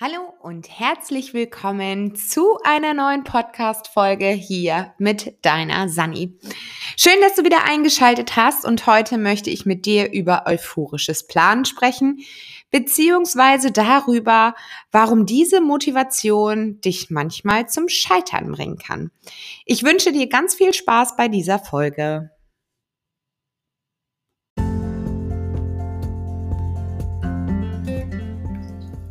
Hallo und herzlich willkommen zu einer neuen Podcast-Folge hier mit deiner Sani. Schön, dass du wieder eingeschaltet hast und heute möchte ich mit dir über euphorisches Planen sprechen, beziehungsweise darüber, warum diese Motivation dich manchmal zum Scheitern bringen kann. Ich wünsche dir ganz viel Spaß bei dieser Folge.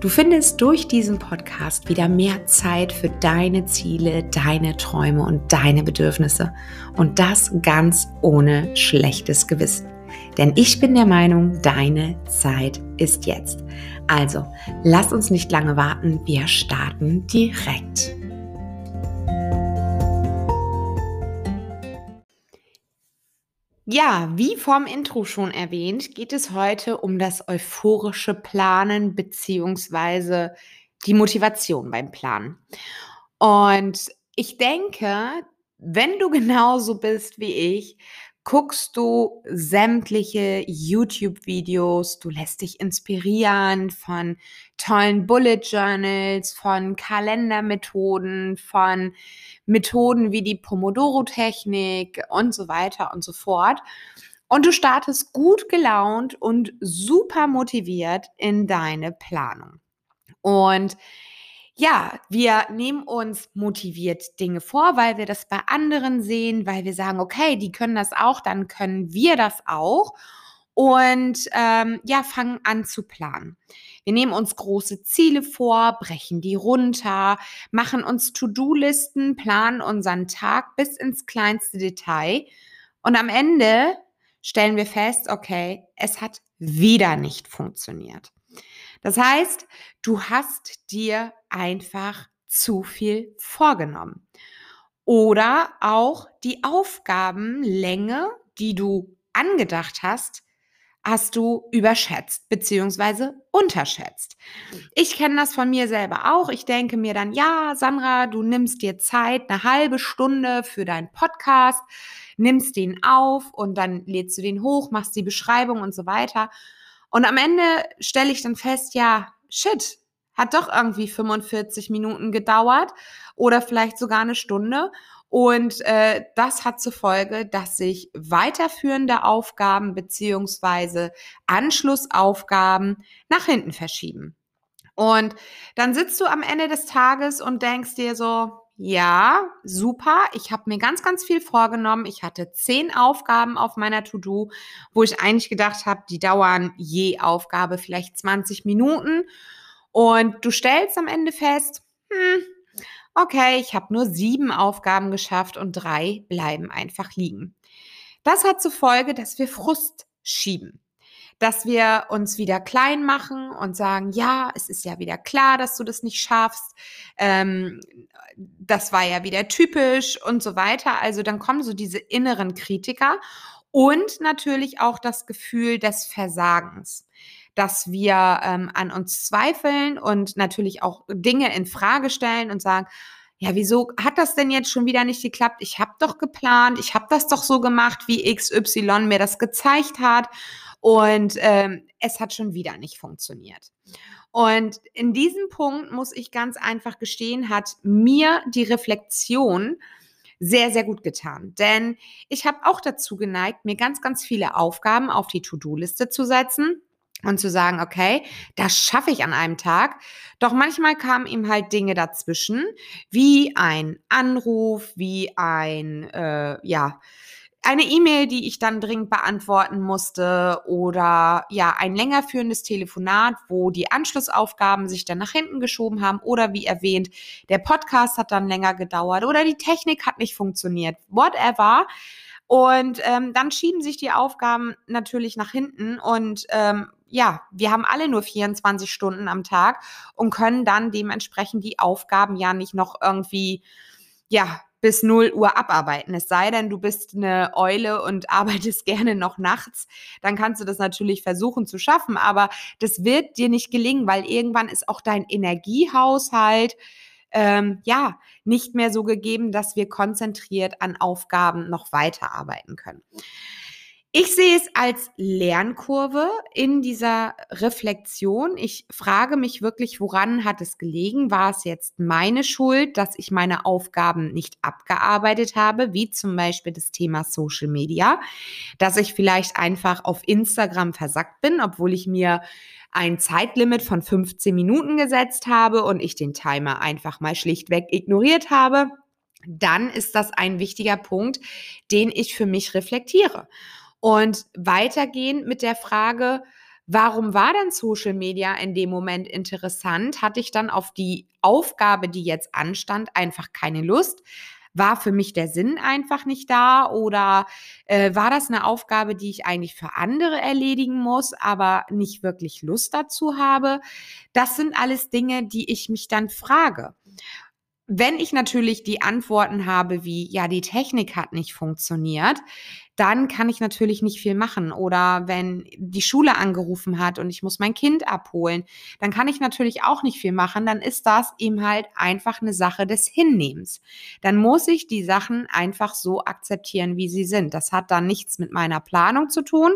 Du findest durch diesen Podcast wieder mehr Zeit für deine Ziele, deine Träume und deine Bedürfnisse. Und das ganz ohne schlechtes Gewissen. Denn ich bin der Meinung, deine Zeit ist jetzt. Also, lass uns nicht lange warten, wir starten direkt. Ja, wie vom Intro schon erwähnt, geht es heute um das euphorische Planen beziehungsweise die Motivation beim Planen. Und ich denke, wenn du genauso bist wie ich, guckst du sämtliche YouTube-Videos, du lässt dich inspirieren von tollen Bullet Journals, von Kalendermethoden, von Methoden wie die Pomodoro-Technik und so weiter und so fort. Und du startest gut gelaunt und super motiviert in deine Planung. Und ja, wir nehmen uns motiviert Dinge vor, weil wir das bei anderen sehen, weil wir sagen, okay, die können das auch, dann können wir das auch. Und ähm, ja, fangen an zu planen. Wir nehmen uns große Ziele vor, brechen die runter, machen uns To-Do-Listen, planen unseren Tag bis ins kleinste Detail. Und am Ende stellen wir fest, okay, es hat wieder nicht funktioniert. Das heißt, du hast dir einfach zu viel vorgenommen. Oder auch die Aufgabenlänge, die du angedacht hast, hast du überschätzt bzw. unterschätzt. Ich kenne das von mir selber auch. Ich denke mir dann, ja, Sandra, du nimmst dir Zeit, eine halbe Stunde für deinen Podcast, nimmst den auf und dann lädst du den hoch, machst die Beschreibung und so weiter. Und am Ende stelle ich dann fest, ja, shit, hat doch irgendwie 45 Minuten gedauert oder vielleicht sogar eine Stunde. Und äh, das hat zur Folge, dass sich weiterführende Aufgaben beziehungsweise Anschlussaufgaben nach hinten verschieben. Und dann sitzt du am Ende des Tages und denkst dir so, ja, super. Ich habe mir ganz, ganz viel vorgenommen. Ich hatte zehn Aufgaben auf meiner To-Do, wo ich eigentlich gedacht habe, die dauern je Aufgabe vielleicht 20 Minuten. Und du stellst am Ende fest, hm, okay, ich habe nur sieben Aufgaben geschafft und drei bleiben einfach liegen. Das hat zur Folge, dass wir Frust schieben dass wir uns wieder klein machen und sagen, ja, es ist ja wieder klar, dass du das nicht schaffst. Ähm, das war ja wieder typisch und so weiter. Also dann kommen so diese inneren Kritiker und natürlich auch das Gefühl des Versagens dass wir ähm, an uns zweifeln und natürlich auch Dinge in Frage stellen und sagen, ja, wieso hat das denn jetzt schon wieder nicht geklappt? Ich habe doch geplant, ich habe das doch so gemacht, wie XY mir das gezeigt hat. Und ähm, es hat schon wieder nicht funktioniert. Und in diesem Punkt muss ich ganz einfach gestehen, hat mir die Reflexion sehr, sehr gut getan. Denn ich habe auch dazu geneigt, mir ganz, ganz viele Aufgaben auf die To-Do-Liste zu setzen und zu sagen, okay, das schaffe ich an einem Tag. Doch manchmal kamen ihm halt Dinge dazwischen, wie ein Anruf, wie ein, äh, ja, eine E-Mail, die ich dann dringend beantworten musste oder ja, ein länger führendes Telefonat, wo die Anschlussaufgaben sich dann nach hinten geschoben haben oder wie erwähnt, der Podcast hat dann länger gedauert oder die Technik hat nicht funktioniert, whatever. Und ähm, dann schieben sich die Aufgaben natürlich nach hinten und ähm, ja, wir haben alle nur 24 Stunden am Tag und können dann dementsprechend die Aufgaben ja nicht noch irgendwie ja, bis 0 Uhr abarbeiten. Es sei denn, du bist eine Eule und arbeitest gerne noch nachts, dann kannst du das natürlich versuchen zu schaffen, aber das wird dir nicht gelingen, weil irgendwann ist auch dein Energiehaushalt ähm, ja nicht mehr so gegeben, dass wir konzentriert an Aufgaben noch weiterarbeiten können. Ich sehe es als Lernkurve in dieser Reflexion. Ich frage mich wirklich, woran hat es gelegen? War es jetzt meine Schuld, dass ich meine Aufgaben nicht abgearbeitet habe, wie zum Beispiel das Thema Social Media, dass ich vielleicht einfach auf Instagram versackt bin, obwohl ich mir ein Zeitlimit von 15 Minuten gesetzt habe und ich den Timer einfach mal schlichtweg ignoriert habe? Dann ist das ein wichtiger Punkt, den ich für mich reflektiere. Und weitergehend mit der Frage, warum war denn Social Media in dem Moment interessant? Hatte ich dann auf die Aufgabe, die jetzt anstand, einfach keine Lust? War für mich der Sinn einfach nicht da oder äh, war das eine Aufgabe, die ich eigentlich für andere erledigen muss, aber nicht wirklich Lust dazu habe? Das sind alles Dinge, die ich mich dann frage. Wenn ich natürlich die Antworten habe, wie ja, die Technik hat nicht funktioniert, dann kann ich natürlich nicht viel machen. Oder wenn die Schule angerufen hat und ich muss mein Kind abholen, dann kann ich natürlich auch nicht viel machen. Dann ist das eben halt einfach eine Sache des Hinnehmens. Dann muss ich die Sachen einfach so akzeptieren, wie sie sind. Das hat dann nichts mit meiner Planung zu tun,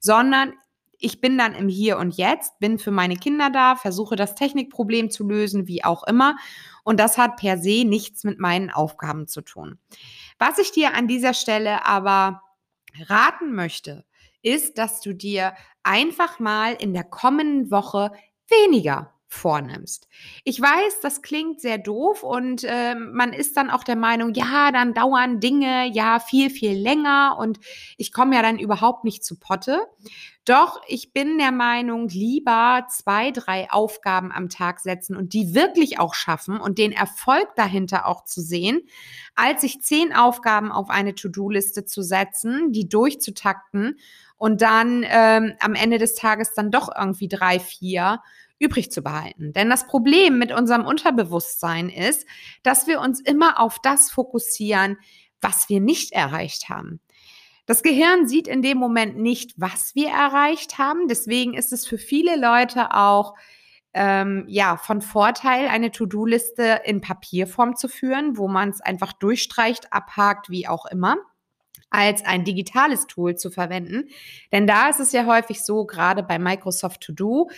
sondern ich bin dann im Hier und Jetzt, bin für meine Kinder da, versuche das Technikproblem zu lösen, wie auch immer. Und das hat per se nichts mit meinen Aufgaben zu tun. Was ich dir an dieser Stelle aber raten möchte, ist, dass du dir einfach mal in der kommenden Woche weniger vornimmst. Ich weiß, das klingt sehr doof und äh, man ist dann auch der Meinung, ja, dann dauern Dinge ja viel, viel länger und ich komme ja dann überhaupt nicht zu Potte. Doch ich bin der Meinung, lieber zwei, drei Aufgaben am Tag setzen und die wirklich auch schaffen und den Erfolg dahinter auch zu sehen, als sich zehn Aufgaben auf eine To-Do-Liste zu setzen, die durchzutakten und dann ähm, am Ende des Tages dann doch irgendwie drei, vier übrig zu behalten. Denn das Problem mit unserem Unterbewusstsein ist, dass wir uns immer auf das fokussieren, was wir nicht erreicht haben. Das Gehirn sieht in dem Moment nicht, was wir erreicht haben. Deswegen ist es für viele Leute auch ähm, ja von Vorteil, eine To-Do-Liste in Papierform zu führen, wo man es einfach durchstreicht, abhakt, wie auch immer als ein digitales Tool zu verwenden. Denn da ist es ja häufig so, gerade bei Microsoft To Do,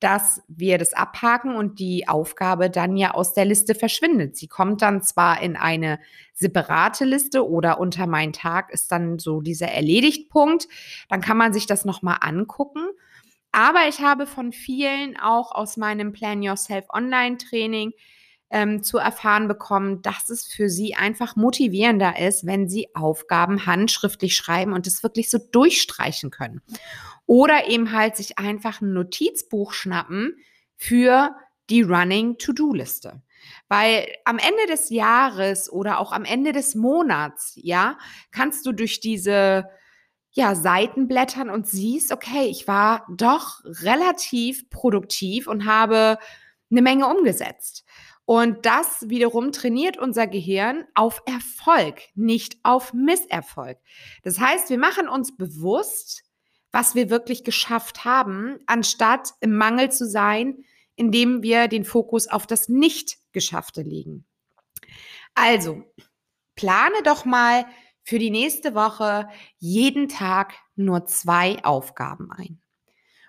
dass wir das abhaken und die Aufgabe dann ja aus der Liste verschwindet. Sie kommt dann zwar in eine separate Liste oder unter mein Tag ist dann so dieser Erledigt-Punkt. Dann kann man sich das nochmal angucken. Aber ich habe von vielen auch aus meinem Plan Yourself Online Training ähm, zu erfahren bekommen, dass es für sie einfach motivierender ist, wenn sie Aufgaben handschriftlich schreiben und es wirklich so durchstreichen können. Oder eben halt sich einfach ein Notizbuch schnappen für die Running To-Do-Liste. Weil am Ende des Jahres oder auch am Ende des Monats, ja, kannst du durch diese ja, Seiten blättern und siehst, okay, ich war doch relativ produktiv und habe eine Menge umgesetzt. Und das wiederum trainiert unser Gehirn auf Erfolg, nicht auf Misserfolg. Das heißt, wir machen uns bewusst, was wir wirklich geschafft haben, anstatt im Mangel zu sein, indem wir den Fokus auf das Nicht-Geschaffte legen. Also, plane doch mal für die nächste Woche jeden Tag nur zwei Aufgaben ein.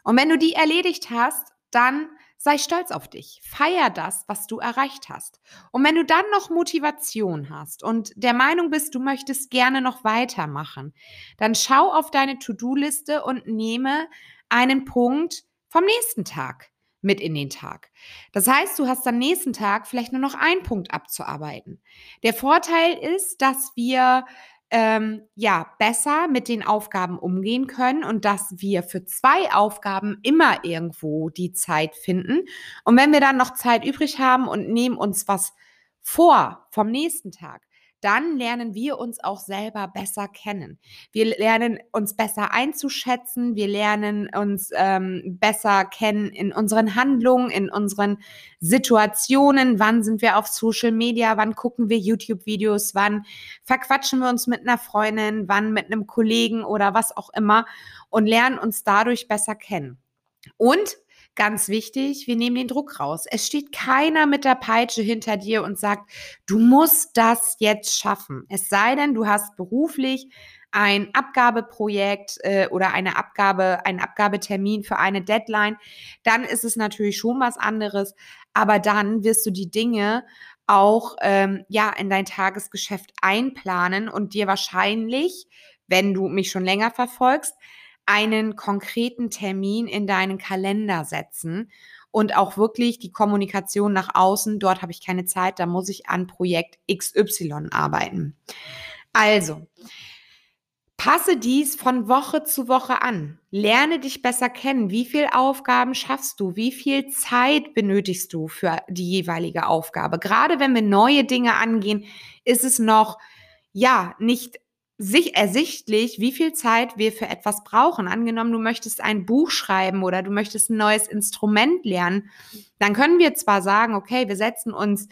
Und wenn du die erledigt hast, dann Sei stolz auf dich. Feier das, was du erreicht hast. Und wenn du dann noch Motivation hast und der Meinung bist, du möchtest gerne noch weitermachen, dann schau auf deine To-Do-Liste und nehme einen Punkt vom nächsten Tag mit in den Tag. Das heißt, du hast am nächsten Tag vielleicht nur noch einen Punkt abzuarbeiten. Der Vorteil ist, dass wir ähm, ja besser mit den Aufgaben umgehen können und dass wir für zwei Aufgaben immer irgendwo die Zeit finden. Und wenn wir dann noch Zeit übrig haben und nehmen uns was vor vom nächsten Tag, dann lernen wir uns auch selber besser kennen. Wir lernen uns besser einzuschätzen, wir lernen uns ähm, besser kennen in unseren Handlungen, in unseren Situationen. Wann sind wir auf Social Media? Wann gucken wir YouTube-Videos? Wann verquatschen wir uns mit einer Freundin? Wann mit einem Kollegen oder was auch immer? Und lernen uns dadurch besser kennen. Und Ganz wichtig, wir nehmen den Druck raus. Es steht keiner mit der Peitsche hinter dir und sagt, du musst das jetzt schaffen. Es sei denn, du hast beruflich ein Abgabeprojekt äh, oder eine Abgabe, ein Abgabetermin für eine Deadline, dann ist es natürlich schon was anderes. Aber dann wirst du die Dinge auch ähm, ja in dein Tagesgeschäft einplanen und dir wahrscheinlich, wenn du mich schon länger verfolgst, einen konkreten Termin in deinen Kalender setzen und auch wirklich die Kommunikation nach außen, dort habe ich keine Zeit, da muss ich an Projekt XY arbeiten. Also, passe dies von Woche zu Woche an. Lerne dich besser kennen. Wie viele Aufgaben schaffst du? Wie viel Zeit benötigst du für die jeweilige Aufgabe? Gerade wenn wir neue Dinge angehen, ist es noch ja, nicht sich ersichtlich, wie viel Zeit wir für etwas brauchen. Angenommen, du möchtest ein Buch schreiben oder du möchtest ein neues Instrument lernen, dann können wir zwar sagen, okay, wir setzen uns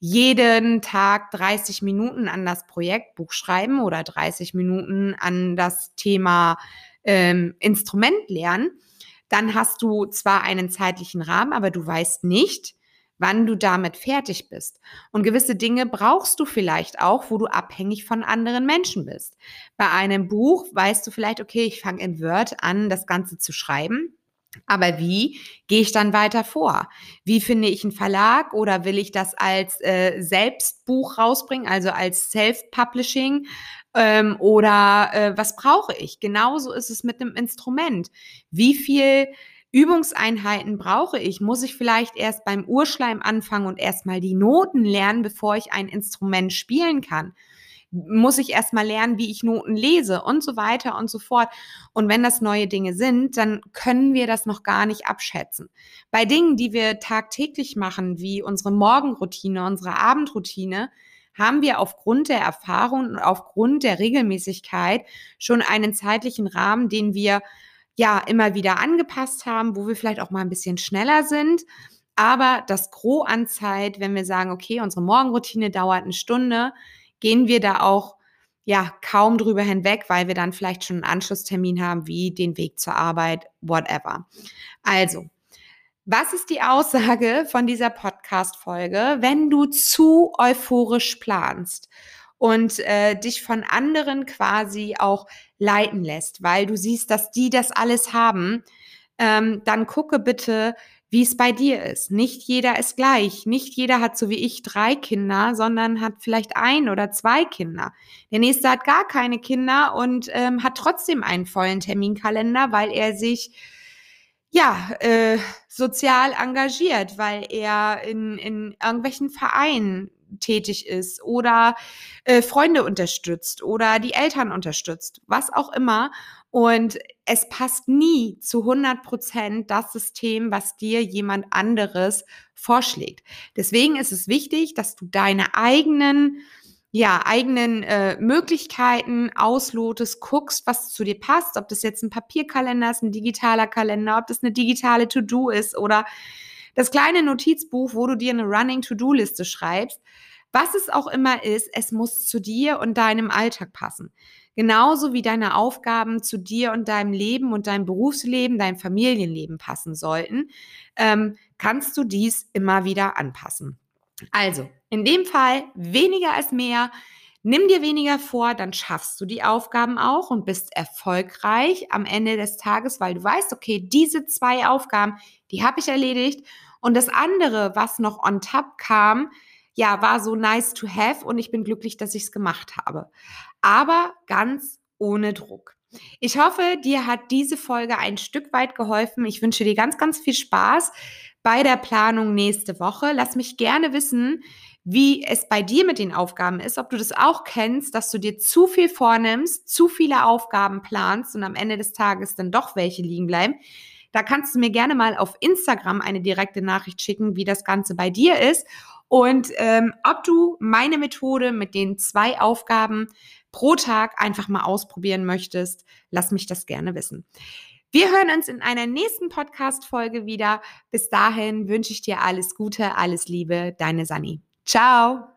jeden Tag 30 Minuten an das Projekt Buch schreiben oder 30 Minuten an das Thema ähm, Instrument lernen, dann hast du zwar einen zeitlichen Rahmen, aber du weißt nicht, wann du damit fertig bist. Und gewisse Dinge brauchst du vielleicht auch, wo du abhängig von anderen Menschen bist. Bei einem Buch weißt du vielleicht, okay, ich fange in Word an, das Ganze zu schreiben. Aber wie gehe ich dann weiter vor? Wie finde ich einen Verlag oder will ich das als äh, Selbstbuch rausbringen, also als Self-Publishing? Ähm, oder äh, was brauche ich? Genauso ist es mit einem Instrument. Wie viel Übungseinheiten brauche ich? Muss ich vielleicht erst beim Urschleim anfangen und erstmal die Noten lernen, bevor ich ein Instrument spielen kann? Muss ich erstmal lernen, wie ich Noten lese und so weiter und so fort. Und wenn das neue Dinge sind, dann können wir das noch gar nicht abschätzen. Bei Dingen, die wir tagtäglich machen, wie unsere Morgenroutine, unsere Abendroutine, haben wir aufgrund der Erfahrung und aufgrund der Regelmäßigkeit schon einen zeitlichen Rahmen, den wir ja immer wieder angepasst haben, wo wir vielleicht auch mal ein bisschen schneller sind. Aber das Gros an Zeit, wenn wir sagen, okay, unsere Morgenroutine dauert eine Stunde, gehen wir da auch ja kaum drüber hinweg, weil wir dann vielleicht schon einen Anschlusstermin haben, wie den Weg zur Arbeit, whatever. Also, was ist die Aussage von dieser Podcast-Folge? Wenn du zu euphorisch planst und äh, dich von anderen quasi auch leiten lässt, weil du siehst, dass die das alles haben, ähm, dann gucke bitte, wie es bei dir ist. Nicht jeder ist gleich. Nicht jeder hat so wie ich drei Kinder, sondern hat vielleicht ein oder zwei Kinder. Der nächste hat gar keine Kinder und ähm, hat trotzdem einen vollen Terminkalender, weil er sich ja äh, sozial engagiert, weil er in, in irgendwelchen Vereinen tätig ist oder äh, Freunde unterstützt oder die Eltern unterstützt, was auch immer. Und es passt nie zu 100 Prozent das System, was dir jemand anderes vorschlägt. Deswegen ist es wichtig, dass du deine eigenen ja, eigenen äh, Möglichkeiten auslotest, guckst, was zu dir passt, ob das jetzt ein Papierkalender ist, ein digitaler Kalender, ob das eine digitale To-Do ist oder das kleine Notizbuch, wo du dir eine Running To-Do-Liste schreibst. Was es auch immer ist, es muss zu dir und deinem Alltag passen. Genauso wie deine Aufgaben zu dir und deinem Leben und deinem Berufsleben, deinem Familienleben passen sollten, ähm, kannst du dies immer wieder anpassen. Also, in dem Fall weniger als mehr. Nimm dir weniger vor, dann schaffst du die Aufgaben auch und bist erfolgreich am Ende des Tages, weil du weißt, okay, diese zwei Aufgaben, die habe ich erledigt und das andere, was noch on top kam, ja, war so nice to have und ich bin glücklich, dass ich es gemacht habe. Aber ganz ohne Druck. Ich hoffe, dir hat diese Folge ein Stück weit geholfen. Ich wünsche dir ganz, ganz viel Spaß bei der Planung nächste Woche. Lass mich gerne wissen, wie es bei dir mit den Aufgaben ist, ob du das auch kennst, dass du dir zu viel vornimmst, zu viele Aufgaben planst und am Ende des Tages dann doch welche liegen bleiben. Da kannst du mir gerne mal auf Instagram eine direkte Nachricht schicken, wie das Ganze bei dir ist. Und ähm, ob du meine Methode mit den zwei Aufgaben pro Tag einfach mal ausprobieren möchtest, lass mich das gerne wissen. Wir hören uns in einer nächsten Podcast-Folge wieder. Bis dahin wünsche ich dir alles Gute, alles Liebe, deine Sani. Ciao!